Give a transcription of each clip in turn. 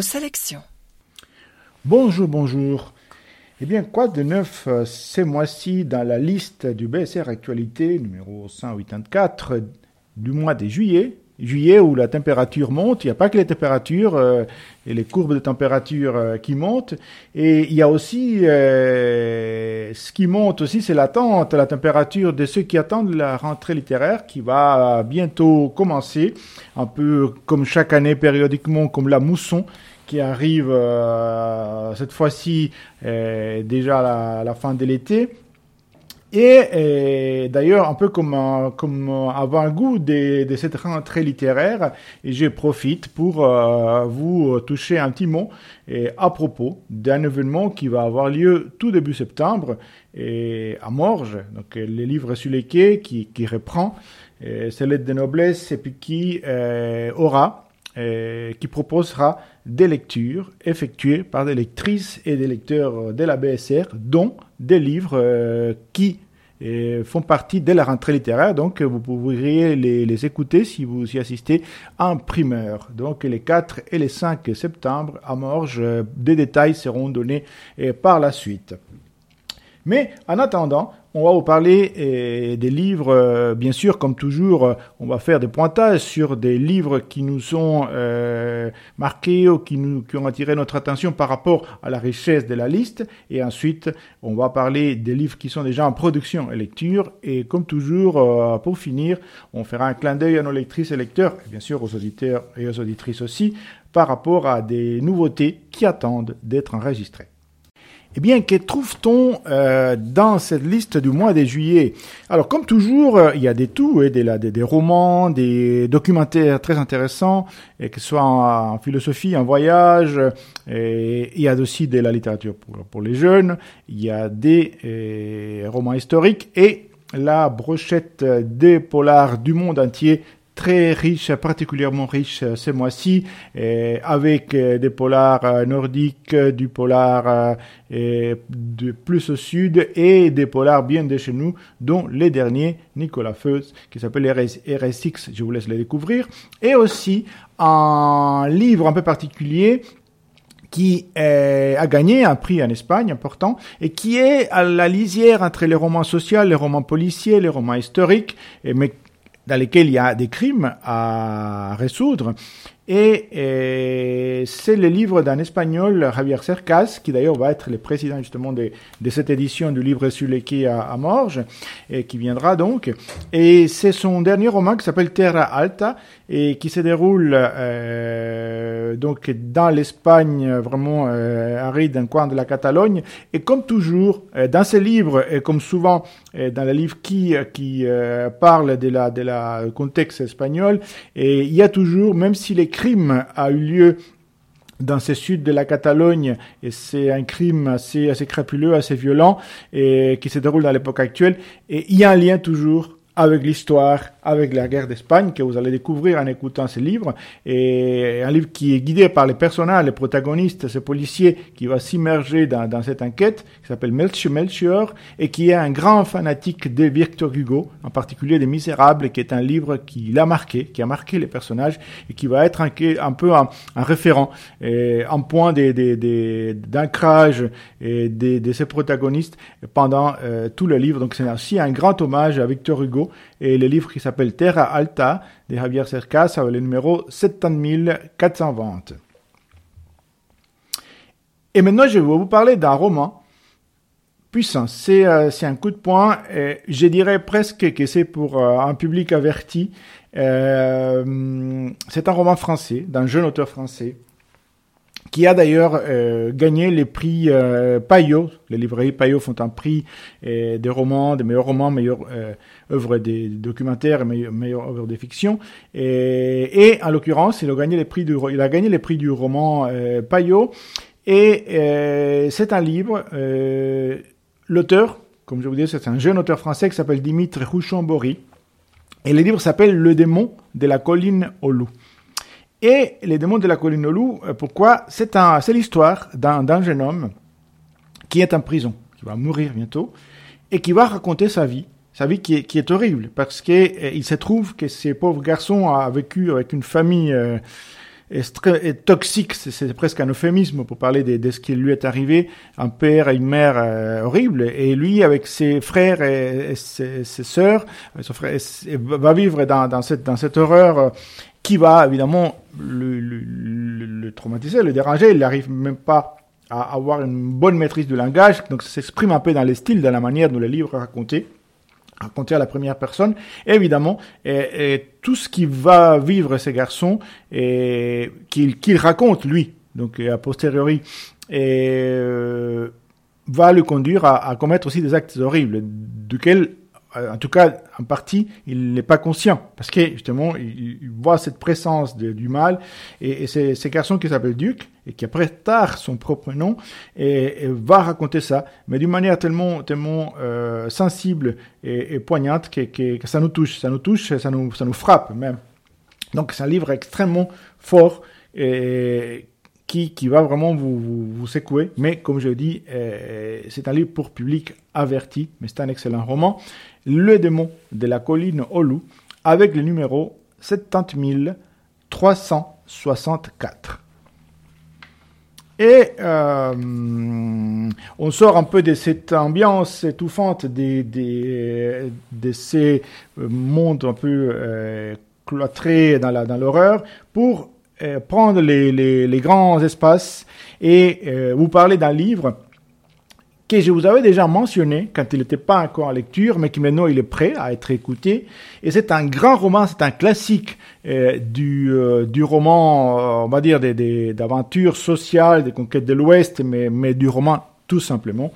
sélections. Bonjour, bonjour. Eh bien, quoi de neuf euh, ces mois-ci dans la liste du BSR Actualité numéro 184 du mois de juillet? Juillet où la température monte, il n'y a pas que les températures euh, et les courbes de température euh, qui montent, et il y a aussi ce qui monte aussi, c'est l'attente, la température de ceux qui attendent la rentrée littéraire qui va bientôt commencer, un peu comme chaque année périodiquement, comme la mousson qui arrive euh, cette fois-ci euh, déjà à la, fin de l'été. Et, d'ailleurs, un peu comme, comme avant-goût de, cette rentrée littéraire, je profite pour euh, vous toucher un petit mot. À propos d'un événement qui va avoir lieu tout début septembre à Morges, donc les livres sur les quais qui, reprend, c'est l'aide de noblesse et puis qui aura qui proposera des lectures effectuées par des lectrices et des lecteurs de la BSR, dont des livres euh, qui euh, font partie de la rentrée littéraire. Donc, vous pourriez les, écouter si vous y assistez en primeur. Donc, les 4 et les 5 septembre à Morges, euh, des détails seront donnés par la suite. Mais en attendant, on va vous parler euh, des livres, euh, bien sûr, comme toujours, euh, on va faire des pointages sur des livres qui nous sont marqués ou qui, nous, qui ont attiré notre attention par rapport à la richesse de la liste. Et ensuite, on va parler des livres qui sont déjà en production et lecture. Et comme toujours, pour finir, on fera un clin d'œil à nos lectrices et lecteurs, et bien sûr aux auditeurs et aux auditrices aussi, par rapport à des nouveautés qui attendent d'être enregistrées. Eh bien, que trouve-t-on euh, dans cette liste du mois de juillet? Alors, comme toujours, euh, il y a des tout, hein, des, romans, des documentaires très intéressants, et que ce soit en, philosophie, en voyage, et il y a aussi de la littérature pour, pour les jeunes, il y a des euh, romans historiques, et la brochette des polars du monde entier très riche, particulièrement riche euh, ce mois-ci, avec euh, des polars euh, nordiques, du polar de plus au sud et des polars bien de chez nous, dont les derniers, Nicolas Feuz, qui s'appelle RSX, je vous laisse les découvrir, et aussi un livre un peu particulier qui a gagné un prix en Espagne important et qui est à la lisière entre les romans sociaux, les romans policiers, les romans historiques, mais dans lesquels il y a des crimes à résoudre. Et, c'est le livre d'un espagnol, Javier Cercas, qui d'ailleurs va être le président justement de, de cette édition du livre sur les quais à, à, Morges, et qui viendra donc. Et c'est son dernier roman qui s'appelle Terra Alta, et qui se déroule euh, donc dans l'Espagne vraiment euh, aride, d'un coin de la Catalogne. Et comme toujours, euh, dans ce livre, et comme souvent euh, dans les livres qui, qui euh, parlent de la, de la contexte espagnol, et il y a toujours, même si les crime a eu lieu dans ce sud de la Catalogne, et c'est un crime assez, assez crapuleux, assez violent, et qui se déroule dans l'époque actuelle, et il y a un lien toujours avec l'histoire, avec la guerre d'Espagne, que vous allez découvrir en écoutant ce livre. Et un livre qui est guidé par les personnages, les protagonistes, ce policier qui va s'immerger dans, dans, cette enquête, qui s'appelle Melchior, Melchior, et qui est un grand fanatique de Victor Hugo, en particulier des Misérables, qui est un livre qui l'a marqué, qui a marqué les personnages, et qui va être un, peu un, un, référent, et un point d'ancrage de, de, de, ces protagonistes pendant euh, tout le livre. Donc c'est aussi un grand hommage à Victor Hugo et le livre qui s'appelle Terra Alta de Javier Cercas, le numéro 70420. Et maintenant, je vais vous parler d'un roman puissant. C'est euh, un coup de poing. Je dirais presque que c'est pour euh, un public averti. Euh, c'est un roman français, d'un jeune auteur français qui a d'ailleurs euh, gagné les prix euh, Payot. Les librairies Payot font un prix euh, des romans, des meilleurs romans, meilleures euh, œuvres des documentaires, meilleures, meilleures œuvres de fiction. Et, et en l'occurrence, il a gagné les prix du, il a gagné les prix du roman Payot. Et c'est un livre. L'auteur, comme je vous disais, c'est un jeune auteur français qui s'appelle Dimitri Rouchon-Bory. Et le livre s'appelle Le démon de la colline au loup. Et les démons de la colline au loup, euh, pourquoi? C'est un, l'histoire d'un jeune homme qui est en prison, qui va mourir bientôt, et qui va raconter sa vie, sa vie qui est, qui est horrible, parce qu'il euh, se trouve que ce pauvre garçon a vécu avec une famille euh, est, toxique, c'est presque un euphémisme pour parler de, ce qui lui est arrivé, un père et une mère euh, horribles, et lui avec ses frères et, ses, ses, sœurs, va vivre dans, dans, cette, dans cette horreur euh, qui va évidemment le, traumatiser, le déranger, il n'arrive même pas à avoir une bonne maîtrise du langage, donc ça s'exprime un peu dans les styles, dans la manière dont le livre est raconté raconté à la première personne, évidemment, tout ce qui va vivre ces garçons, et qu'il raconte lui, donc a posteriori, euh, va le conduire à, à, commettre aussi des actes horribles, duquel en tout cas, en partie, il n'est pas conscient parce que justement, il, voit cette présence du mal et, c'est ce garçon qui s'appelle Duc et qui après tard son propre nom et, va raconter ça, mais d'une manière tellement tellement euh, sensible et, poignante que, ça nous touche, ça nous touche, ça nous ça nous frappe même. Donc c'est un livre extrêmement fort et qui, qui va vraiment vous, vous, secouer. Mais comme je dis, euh, c'est un livre pour public averti, mais c'est un excellent roman. Le démon de la colline loup, avec le numéro 70364. Et euh, on sort un peu de cette ambiance étouffante de ces mondes un peu euh, cloîtrés dans l'horreur pour euh, prendre les, grands espaces et vous parler d'un livre que je vous avais déjà mentionné quand il n'était pas encore en lecture, mais qui maintenant il est prêt à être écouté. Et c'est un grand roman, c'est un classique euh, du, euh, du roman, on va dire, d'aventures des, sociales, des conquêtes de l'Ouest, mais, mais du roman tout simplement.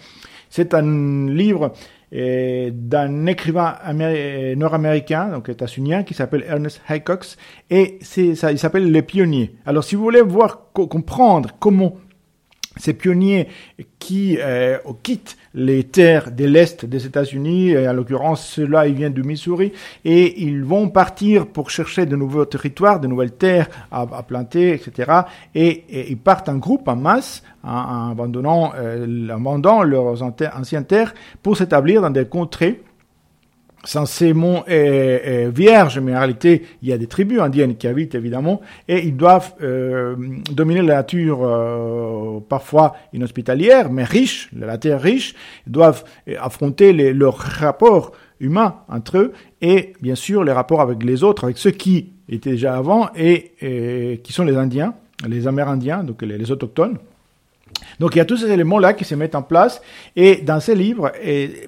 C'est un livre d'un écrivain nord-américain, donc états-unien, qui s'appelle Ernest Haycox, et c'est ça, il s'appelle Les Pionniers. Alors, si vous voulez voir, comprendre comment ces pionniers qui euh, quittent les terres de l'Est des États-Unis, en l'occurrence ceux-là, ils viennent du Missouri, et ils vont partir pour chercher de nouveaux territoires, de nouvelles terres à, planter, etc. Et, ils partent en groupe, en masse, en, abandonnant, euh, abandonnant leurs anciennes terres pour s'établir dans des contrées censément est, vierge, mais en réalité, il y a des tribus indiennes qui habitent évidemment, et ils doivent euh, dominer la nature euh, parfois inhospitalière, mais riche, la terre riche, ils doivent euh, affronter les, leurs rapports humains entre eux, et bien sûr les rapports avec les autres, avec ceux qui étaient déjà avant, et, qui sont les Indiens, les Amérindiens, donc les, les autochtones. Donc il y a tous ces éléments-là qui se mettent en place, et dans ces livres, et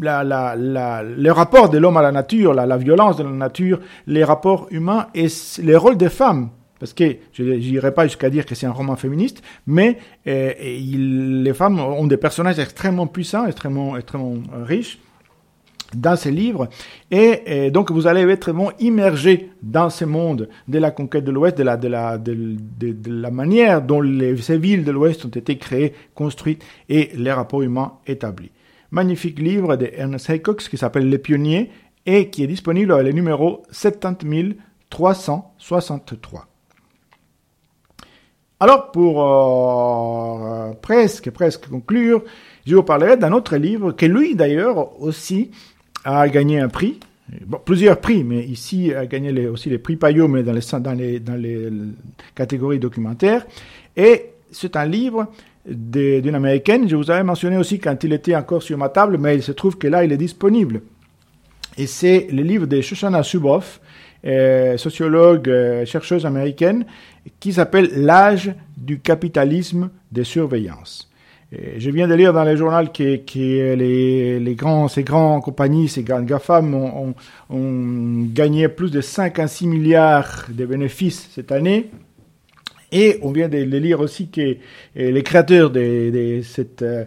la, la, la, le rapport de l'homme à la nature, la, violence de la nature, les rapports humains et les rôles des femmes. Parce que je n'irai pas jusqu'à dire que c'est un roman féministe, mais euh, il, les femmes ont des personnages extrêmement puissants, extrêmement, extrêmement euh, riches dans ces livres. Et, donc, vous allez être vraiment immergé dans ce monde de la conquête de l'Ouest, de la, de, la, de, de, la manière dont les, ces villes de l'Ouest ont été créées, construites et les rapports humains établis magnifique livre de Ernest Haycox qui s'appelle Les Pionniers et qui est disponible à le numéro 70363. Alors, pour euh, presque, presque conclure, je vous parlerai d'un autre livre que lui, d'ailleurs, aussi a gagné un prix. plusieurs prix, mais ici a gagné aussi les prix Payot, mais dans les, catégories documentaires. C'est un livre d'une américaine. Je vous avais mentionné aussi quand il était encore sur ma table, mais il se trouve que là, il est disponible. Et c'est le livre de Shoshana Zuboff, euh, sociologue, euh, chercheuse américaine, qui s'appelle L'âge du capitalisme de surveillance. je viens de lire dans le journal que, que les, les, grands, ces grandes compagnies, ces grandes GAFAM ont, ont, ont gagné plus de 56 milliards de bénéfices cette année et on vient de, lire aussi que euh, les créateurs de, cette euh,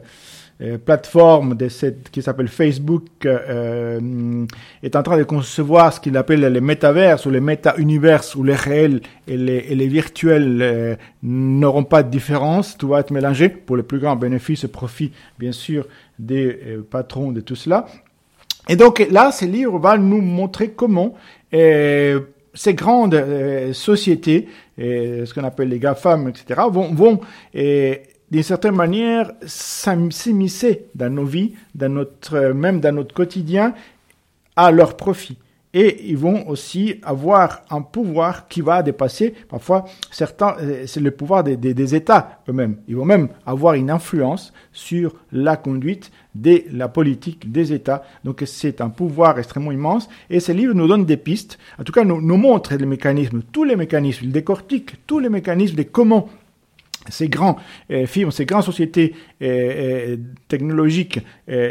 euh, plateforme de cette, qui s'appelle Facebook est en train de concevoir ce qu'il appelle les métavers ou les méta-univers où les réels et les, et les virtuels n'auront pas de différence, tout va être mélangé pour les plus grands bénéfices et profits, bien sûr, des patrons de tout cela. Et donc là, ce livre va nous montrer comment ces grandes euh, sociétés, ce qu'on appelle les GAFAM, etc., vont, vont d'une certaine manière s'immiscer dans nos vies, dans notre, même dans notre quotidien, à leur profit. Et ils vont aussi avoir un pouvoir qui va dépasser parfois certains, euh, c'est le pouvoir des, États eux-mêmes. Ils vont même avoir une influence sur la conduite de la politique des États. Donc c'est un pouvoir extrêmement immense et ce livre nous donne des pistes, en tout cas nous, nous montre les mécanismes, tous les mécanismes, il décortique tous les mécanismes de comment ces grands euh, firmes, ces grandes sociétés euh, euh, technologiques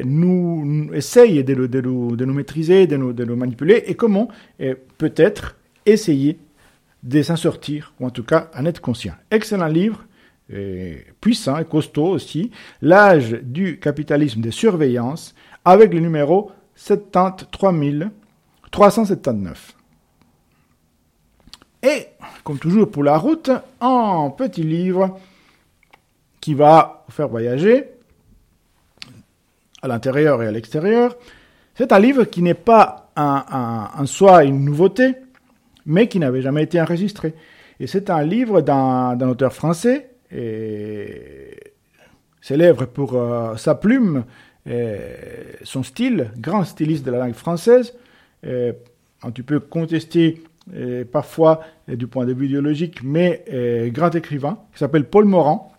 nous, essayent de, de, de, nous maîtriser, de nous, de nous manipuler, et comment peut-être essayer de s'en sortir, ou en tout cas en être conscient. Excellent livre, puissant et costaud aussi, L'âge du capitalisme de surveillance, avec le numéro 73 379. Et, comme toujours pour la route, un petit livre qui va vous faire voyager à l'intérieur et à l'extérieur. C'est un livre qui n'est pas en soi une nouveauté, mais qui n'avait jamais été enregistré. Et c'est un livre d'un auteur français, célèbre pour euh, sa plume, son style, grand styliste de la langue française. Et, tu peux contester parfois du point de vue idéologique, mais grand écrivain, qui s'appelle Paul Morand.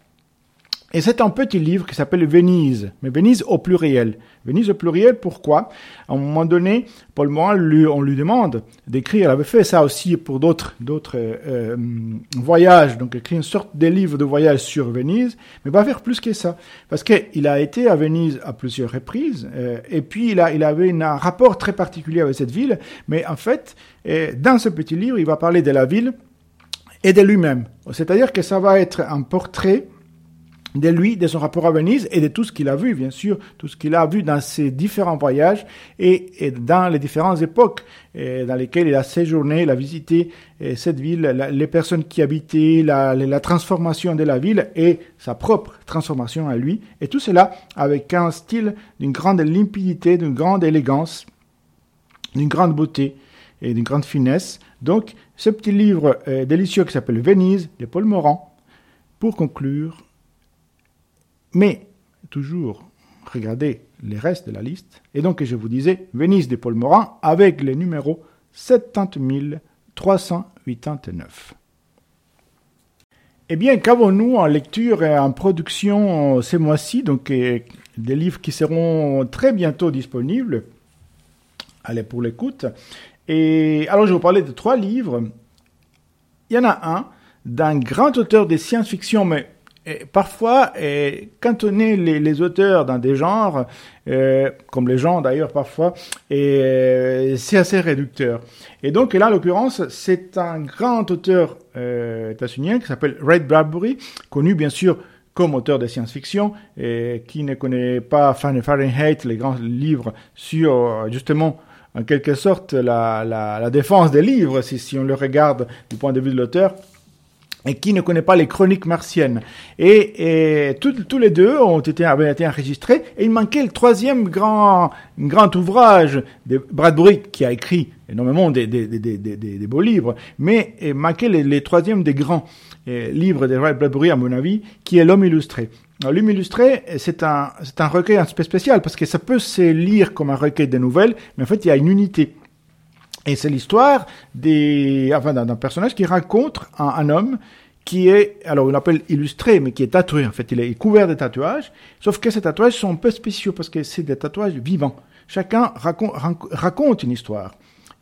Et c'est un petit livre qui s'appelle Venise, mais Venise au pluriel. Venise au pluriel, pourquoi? À un moment donné, Paul Morand, lui, on lui demande d'écrire, il avait fait ça aussi pour d'autres d'autres euh, voyages, donc écrit une sorte de livre de voyage sur Venise, mais va faire plus que ça, parce qu'il a été à Venise à plusieurs reprises, euh, et puis il, a, il avait un rapport très particulier avec cette ville, mais en fait, euh, dans ce petit livre, il va parler de la ville et de lui-même. C'est-à-dire que ça va être un portrait de lui, de son rapport à Venise et de tout ce qu'il a vu, bien sûr, tout ce qu'il a vu dans ses différents voyages et, dans les différentes époques dans lesquelles il a séjourné, il a visité cette ville, les personnes qui habitaient, la, la, transformation de la ville et sa propre transformation à lui. Et tout cela avec un style d'une grande limpidité, d'une grande élégance, d'une grande beauté et d'une grande finesse. Donc, ce petit livre euh, délicieux qui s'appelle Venise de Paul Morand, pour conclure, mais toujours, regardez les restes de la liste. Et donc, je vous disais, Venise de Paul Morin avec le numéro 70 389. Eh bien, qu'avons-nous en lecture et en production ces mois-ci? Donc, euh, des livres qui seront très bientôt disponibles. Allez, pour l'écoute. Et alors, je vous parler de trois livres. Il y en a un d'un grand auteur de science-fiction, mais parfois, cantonner les, les, auteurs dans des genres, euh, comme les gens d'ailleurs parfois, et c'est assez réducteur. Et donc là, en l'occurrence, c'est un grand auteur euh, états-unien qui s'appelle Ray Bradbury, connu bien sûr comme auteur de science-fiction, et qui ne connaît pas Fahrenheit, les grands livres sur justement en quelque sorte la, défense des livres, si on le regarde du point de vue de l'auteur et qui ne connaît pas les chroniques martiennes. Et, et tous les deux ont été, avaient été enregistrés, et il manquait le troisième grand, grand ouvrage de Bradbury, qui a écrit énormément des, des, des, des beaux livres, mais manquait les, les troisièmes des grands euh, livres de Bradbury, à mon avis, qui est L'homme illustré. L'homme illustré, c'est un, un recueil un peu spécial, parce que ça peut se lire comme un recueil de nouvelles, mais en fait, il y a une unité. Et c'est l'histoire des, d'un personnage qui rencontre un, homme qui est, alors on l'appelle illustré, mais qui est tatoué en fait. Il est couvert de tatouages, sauf que ces tatouages sont un peu spéciaux parce que c'est des tatouages vivants. Chacun raconte, raconte une histoire.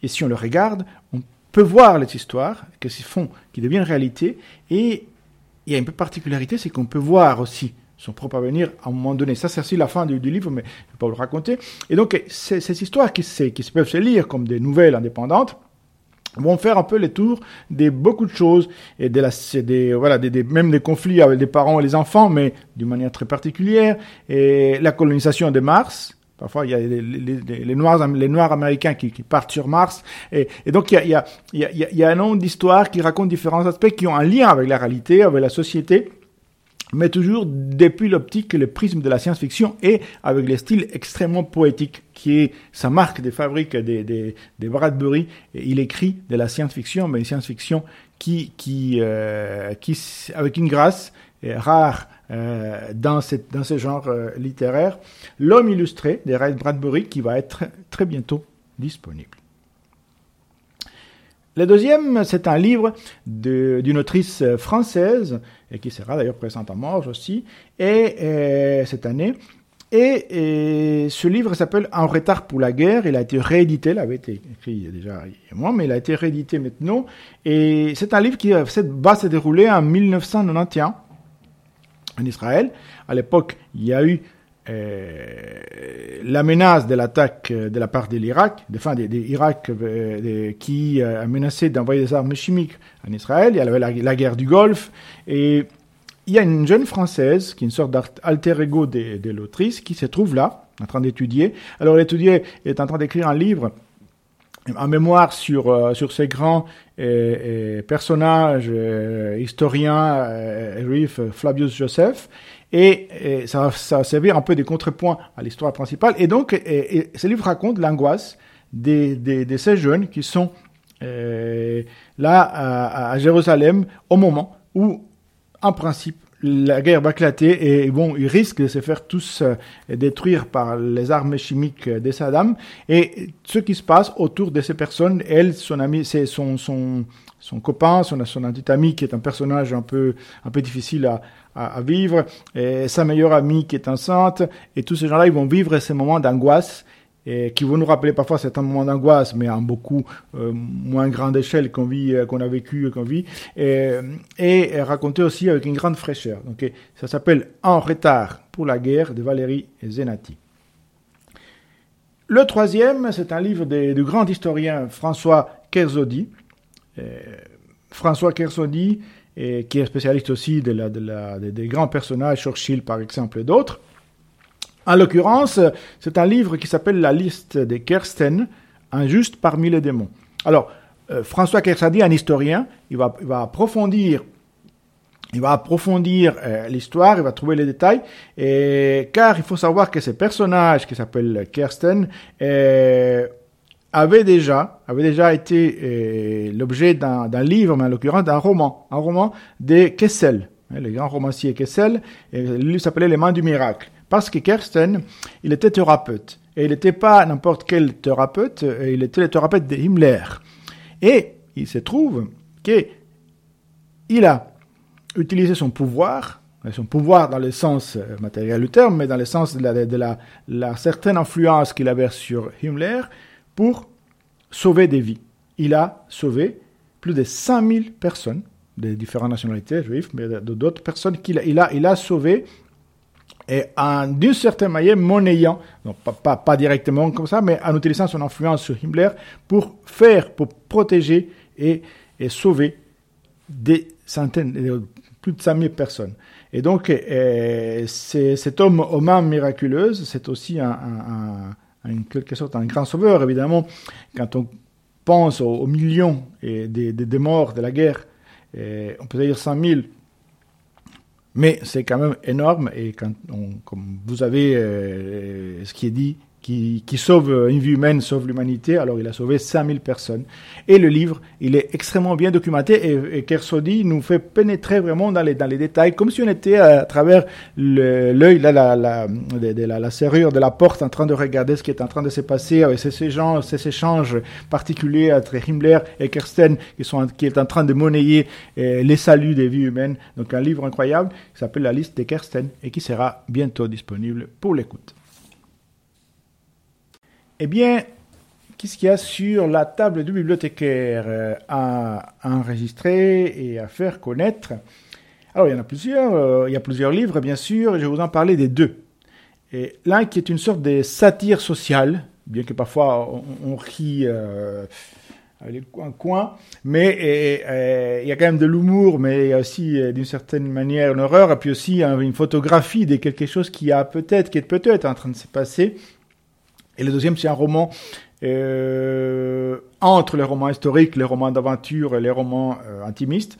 Et si on le regarde, on peut voir les histoires qui se font, qui deviennent réalité. Et il y a une particularité, c'est qu'on peut voir aussi son propre avenir à un moment donné. Ça, c'est aussi la fin du, livre, mais je ne vais pas vous le raconter. Et donc, ces, histoires qui, qui peuvent se lire comme des nouvelles indépendantes, vont faire un peu les tours de beaucoup de choses et de la, des, voilà, des, même des conflits avec les parents et les enfants, mais d'une manière très particulière. Et la colonisation de Mars. Parfois, il y a les, les, les Noirs, les Noirs américains qui, qui partent sur Mars. Et, et donc, il y a, il y a, il y a un nombre d'histoires qui racontent différents aspects qui ont un lien avec la réalité, avec la société mais toujours depuis l'optique le prisme de la science-fiction et avec le style extrêmement poétique qui est sa marque de fabrique des, des, des Bradbury. Il écrit de la science-fiction, mais une science-fiction qui, qui, euh, qui, avec une grâce rare euh, dans, cette, dans ce genre euh, littéraire. L'homme illustré de Ray Bradbury qui va être très bientôt disponible. Le deuxième, c'est un livre d'une autrice française, et qui sera d'ailleurs présente à Morges aussi, et, cette année. Et, ce livre s'appelle En retard pour la guerre. Il a été réédité, il avait été écrit déjà il y a moi, mais il a été réédité maintenant. Et c'est un livre qui va se dérouler en 1991 en Israël. À l'époque, il y a eu euh, la menace de l'attaque euh, de la part de l'Irak, enfin, de, l'Irak euh, qui a menacé d'envoyer des armes chimiques en Israël. Il y avait la, guerre du Golfe. Et il y a une jeune Française, qui est une sorte d'alter ego de, l'autrice, qui se trouve là, en train d'étudier. Alors l'étudier est en train d'écrire un livre en mémoire sur, sur ces grands personnages historiens Flavius Joseph. Et, ça, va servir un peu de contrepoint à l'histoire principale. Et donc, ce livre raconte l'angoisse de, ces jeunes qui sont euh, là à, Jérusalem au moment où, en principe, la guerre va éclater et bon, ils risquent de se faire tous euh, détruire par les armes chimiques de Saddam. Et ce qui se passe autour de ces personnes, elle, son ami, c'est son, son copain, son, son ami qui est un personnage un peu, un peu difficile à, à, vivre, et sa meilleure amie qui est enceinte, et tous ces gens-là, ils vont vivre ces moments d'angoisse qui vont nous rappeler parfois certains moments d'angoisse, mais en beaucoup euh, moins grande échelle qu'on vit, euh, qu'on a vécu, qu'on vit, et, et raconter aussi avec une grande fraîcheur. Donc, ça s'appelle En retard pour la guerre de Valérie Zenati. Le troisième, c'est un livre du grand historien François Kersaudy. Euh, François Kersaudy et qui est spécialiste aussi de des grands personnages, Churchill par exemple et d'autres. En l'occurrence, c'est un livre qui s'appelle La liste des Kersten, Injuste parmi les démons. Alors, euh, François Kersadi, un historien, il va, approfondir il va approfondir euh, l'histoire, il va trouver les détails, et, car il faut savoir que ces personnages qui s'appellent Kersten euh, avait déjà, avait déjà été euh, l'objet d'un livre, mais en l'occurrence d'un roman, un roman de Kessel, hein, le grand romancier Kessel, et lui s'appelait Les Mains du Miracle. Parce que Kersten, il était thérapeute. Et il n'était pas n'importe quel thérapeute, euh, il était le thérapeute de Himmler. Et il se trouve qu'il a utilisé son pouvoir, son pouvoir dans le sens euh, matériel du terme, mais dans le sens de la, certaine influence qu'il avait sur Himmler, pour sauver des vies. Il a sauvé plus de 5000 personnes de différentes nationalités juives, mais d'autres personnes qu'il a, il a, il a sauvé et d'une certaine manière monnayant, non, pas, pas, directement comme ça, mais en utilisant son influence sur Himmler pour faire, pour protéger et, et sauver des centaines, plus de 5000 personnes. Et donc, euh, cet homme aux mains miraculeuses, c'est aussi un en quelque sorte un grand sauveur, évidemment, quand on pense aux, millions et des, morts de la guerre, on peut dire 100 000, mais c'est quand même énorme, et quand comme vous avez euh, ce qui est dit, qui, sauve une vie humaine, sauve l'humanité. Alors il a sauvé 5000 personnes. Et le livre, il est extrêmement bien documenté et, et Kersodi nous fait pénétrer vraiment dans les, dans les détails, comme si on était à, travers l'œil, la, la, la, de, la, la, serrure de la porte en train de regarder ce qui est en train de se passer avec ces, ces, gens, ces échanges particuliers entre Himmler et Kersten qui, sont, qui est en train de monnayer euh, les saluts des vies humaines. Donc un livre incroyable qui s'appelle La liste des Kersten et qui sera bientôt disponible pour l'écoute. Eh bien, qu'est-ce qu'il y a sur la table du bibliothécaire euh, à enregistrer et à faire connaître? Alors, il y en a plusieurs. Euh, il y a plusieurs livres, bien sûr, et je vais vous en parler des deux. L'un qui est une sorte de satire sociale, bien que parfois on, rit euh, un coin, mais il y a quand même de l'humour, mais il y a aussi d'une certaine manière une horreur, et puis aussi une photographie de quelque chose qui a peut-être, qui est peut-être en train de se passer. Et le deuxième, c'est un roman euh, entre les romans historiques, les romans d'aventure et les romans euh, intimistes.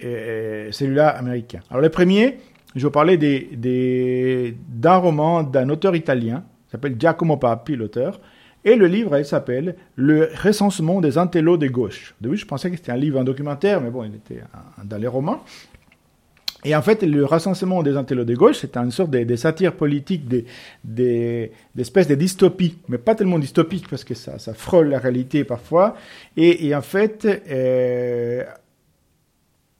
Celui-là américain. Alors le premier, je parler des, des, d'un roman d'un auteur italien, s'appelle Giacomo Papi, l'auteur. Et le livre, s'appelle Le recensement des intellos de gauche. De oui, je pensais que c'était un livre, un documentaire, mais bon, il était dans les romans. Et en fait, le recensement des intellos de gauche, c'est une sorte de, de satire politique, des des d'espèces de dystopie, mais pas tellement dystopique parce que ça, ça frôle la réalité parfois. Et, et en fait, euh,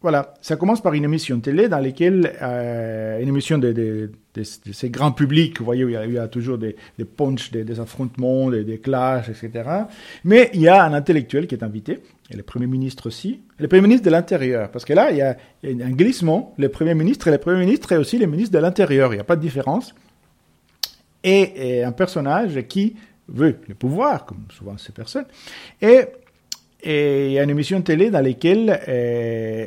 voilà, ça commence par une émission télé dans laquelle, euh, une émission de, ces grands publics, vous voyez, où il y a, toujours des, des punchs, des, affrontements, des, des clashs, etc. Mais il y a un intellectuel qui est invité, et le Premier ministre aussi, et le Premier ministre de l'Intérieur, parce que là, il y, a, un glissement, le Premier ministre et le Premier ministre et aussi le ministre de l'Intérieur, il n'y a pas de différence. Et, un personnage qui veut le pouvoir, comme souvent ces personnes, et, et il y a une émission télé dans laquelle... Euh,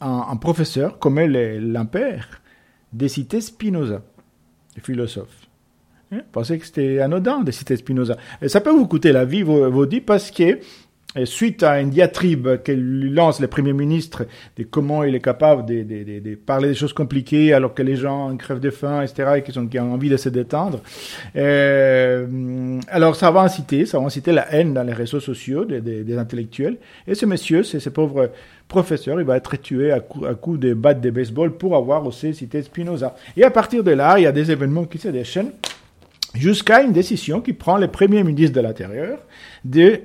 un, un professeur commet l'impère de citer Spinoza, le philosophe. Hein? Pensez que c'était anodin de citer Spinoza. Et ça peut vous coûter la vie, vous, vous dites, parce que suite à une diatribe qu'elle lance le Premier ministre de comment il est capable de, de, de, de, parler des choses compliquées alors que les gens crèvent de faim, etc., et qu'ils ont, ont, envie de se détendre. Euh, alors ça va inciter, ça va inciter la haine dans les réseaux sociaux des, des intellectuels. Et ce monsieur, c'est ce pauvre professeur, il va être tué à coups à coup de batte de baseball pour avoir aussi cité Spinoza. Et à partir de là, il y a des événements qui se déchaînent jusqu'à une décision qui prend le Premier ministre de l'Intérieur de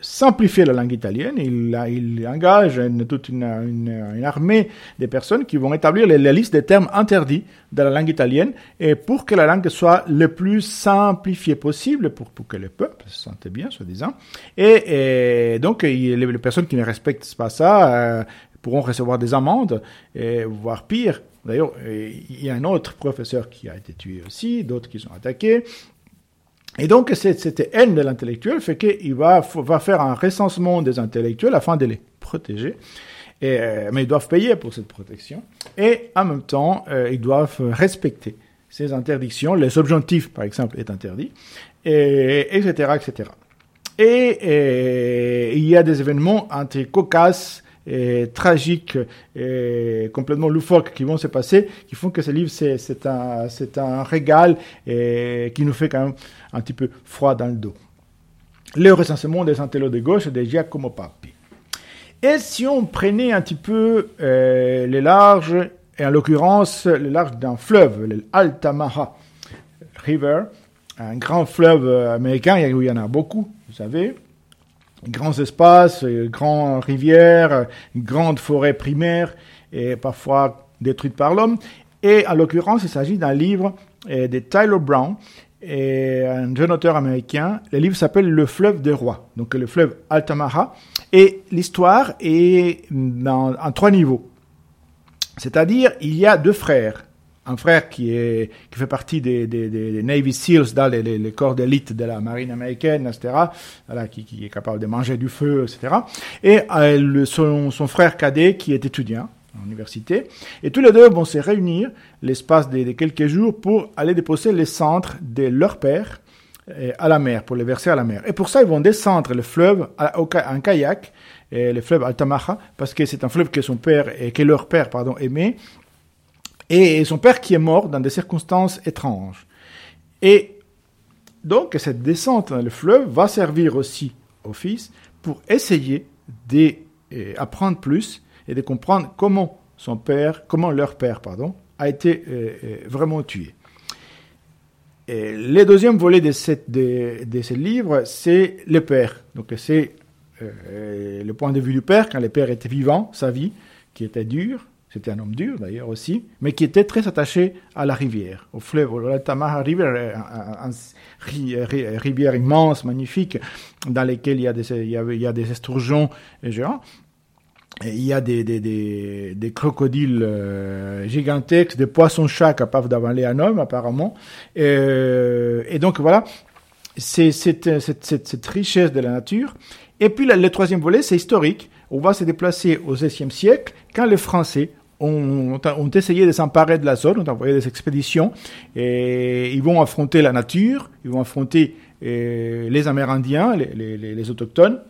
simplifier la langue italienne. Il, engage une, toute une, armée de personnes qui vont établir la liste des termes interdits de la langue italienne et pour que la langue soit le plus simplifiée possible pour, que le peuple se sente bien, soi-disant. Et, donc, les, personnes qui ne respectent pas ça euh, pourront recevoir des amendes, voire pire. D'ailleurs, il y a un autre professeur qui a été tué aussi, d'autres qui sont attaqués. Et donc, cette haine de l'intellectuel fait qu'il va, va faire un recensement des intellectuels afin de les protéger. Euh, mais ils doivent payer pour cette protection. Et en même temps, euh, ils doivent respecter ces interdictions. Les subjonctifs, par exemple, est interdit, et, etc., etc. Et, et, il y a des événements entre cocasses et tragiques et complètement loufoques qui vont se passer, qui font que ce livre, c'est un, régal et qui nous fait quand même un petit peu froid dans le dos. Le recensement des intellos de gauche de Giacomo Papi. Et si on prenait un petit peu euh, les larges, et en l'occurrence le large d'un fleuve, l'Altamara River, un grand fleuve américain, il y en a beaucoup, vous savez, grands espaces, grandes rivières, grandes forêts primaires, et parfois détruites par l'homme. Et en l'occurrence, il s'agit d'un livre euh, de Tyler Brown, un jeune auteur américain. Le livre s'appelle Le fleuve des rois, donc le fleuve Altamara. Et l'histoire est dans, en trois niveaux. C'est-à-dire, il y a deux frères. Un frère qui, est, qui fait partie des, Navy SEALs, dans les, corps d'élite de la marine américaine, etc., voilà, qui, qui, est capable de manger du feu, etc. Et euh, son, frère cadet qui est étudiant université. Et tous les deux vont se réunir l'espace de, quelques jours pour aller déposer les centres de leur père euh, à la mer, pour les verser à la mer. Et pour ça, ils vont descendre le fleuve en kayak, le fleuve Altamaha, parce que c'est un fleuve que son père, et que leur père, pardon, aimait, et son père qui est mort dans des circonstances étranges. Et donc, cette descente dans le fleuve va servir aussi au fils pour essayer d'apprendre plus et de comprendre comment son père, comment leur père, pardon, a été euh, euh, vraiment tué. Et le deuxième volet de, ce livre, c'est le père. Donc c'est euh, le point de vue du père quand le père était vivant, sa vie, qui était dure. C'était un homme dur d'ailleurs aussi, mais qui était très attaché à la rivière, au fleuve, la Tamaha River, une rivière immense, magnifique, dans laquelle il y a des, il y a, des esturgeons géants il y a des, crocodiles gigantesques, des poissons-chats capables d'avaler un homme, apparemment. Et, euh, donc, voilà, c'est cette, richesse de la nature. Et puis, le, le troisième volet, c'est historique. On va se déplacer au XVIe siècle, quand les Français ont, essayé de s'emparer de la zone, ont envoyé des expéditions, et ils vont affronter la nature, ils vont affronter euh, les Amérindiens, les, autochtones,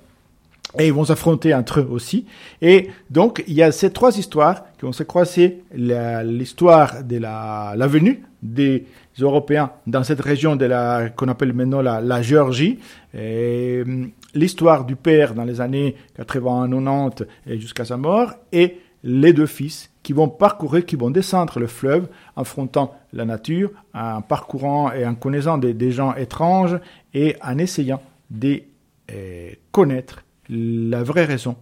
et ils vont s'affronter entre eux aussi. Et donc, il y a ces trois histoires qui vont se croiser. L'histoire de la, venue des Européens dans cette région qu'on appelle maintenant la, la Géorgie. Et l'histoire du père dans les années 80-90 et jusqu'à sa mort, et les deux fils qui vont parcourir, qui vont descendre le fleuve, affrontant la nature, en parcourant et en connaissant des, gens étranges et en essayant de euh, connaître la vraie raison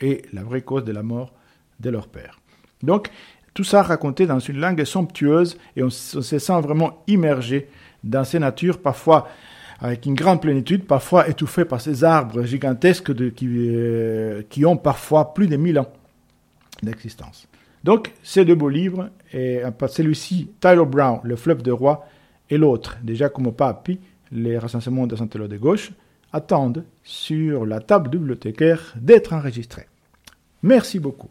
et la vraie cause de la mort de leur père. Donc, tout ça raconté dans une langue somptueuse et on, se sent vraiment immergé dans ces natures, parfois avec une grande plénitude, parfois étouffées par ces arbres gigantesques qui, euh, qui ont parfois plus de mille ans d'existence. Donc, ces deux beaux livres, et celui-ci, Tyler Brown, Le fleuve de roi, et l'autre, déjà comme Papi, Les recensements de Santello de gauche, attendent sur la table bibliothécaire d'être enregistrés. Merci beaucoup.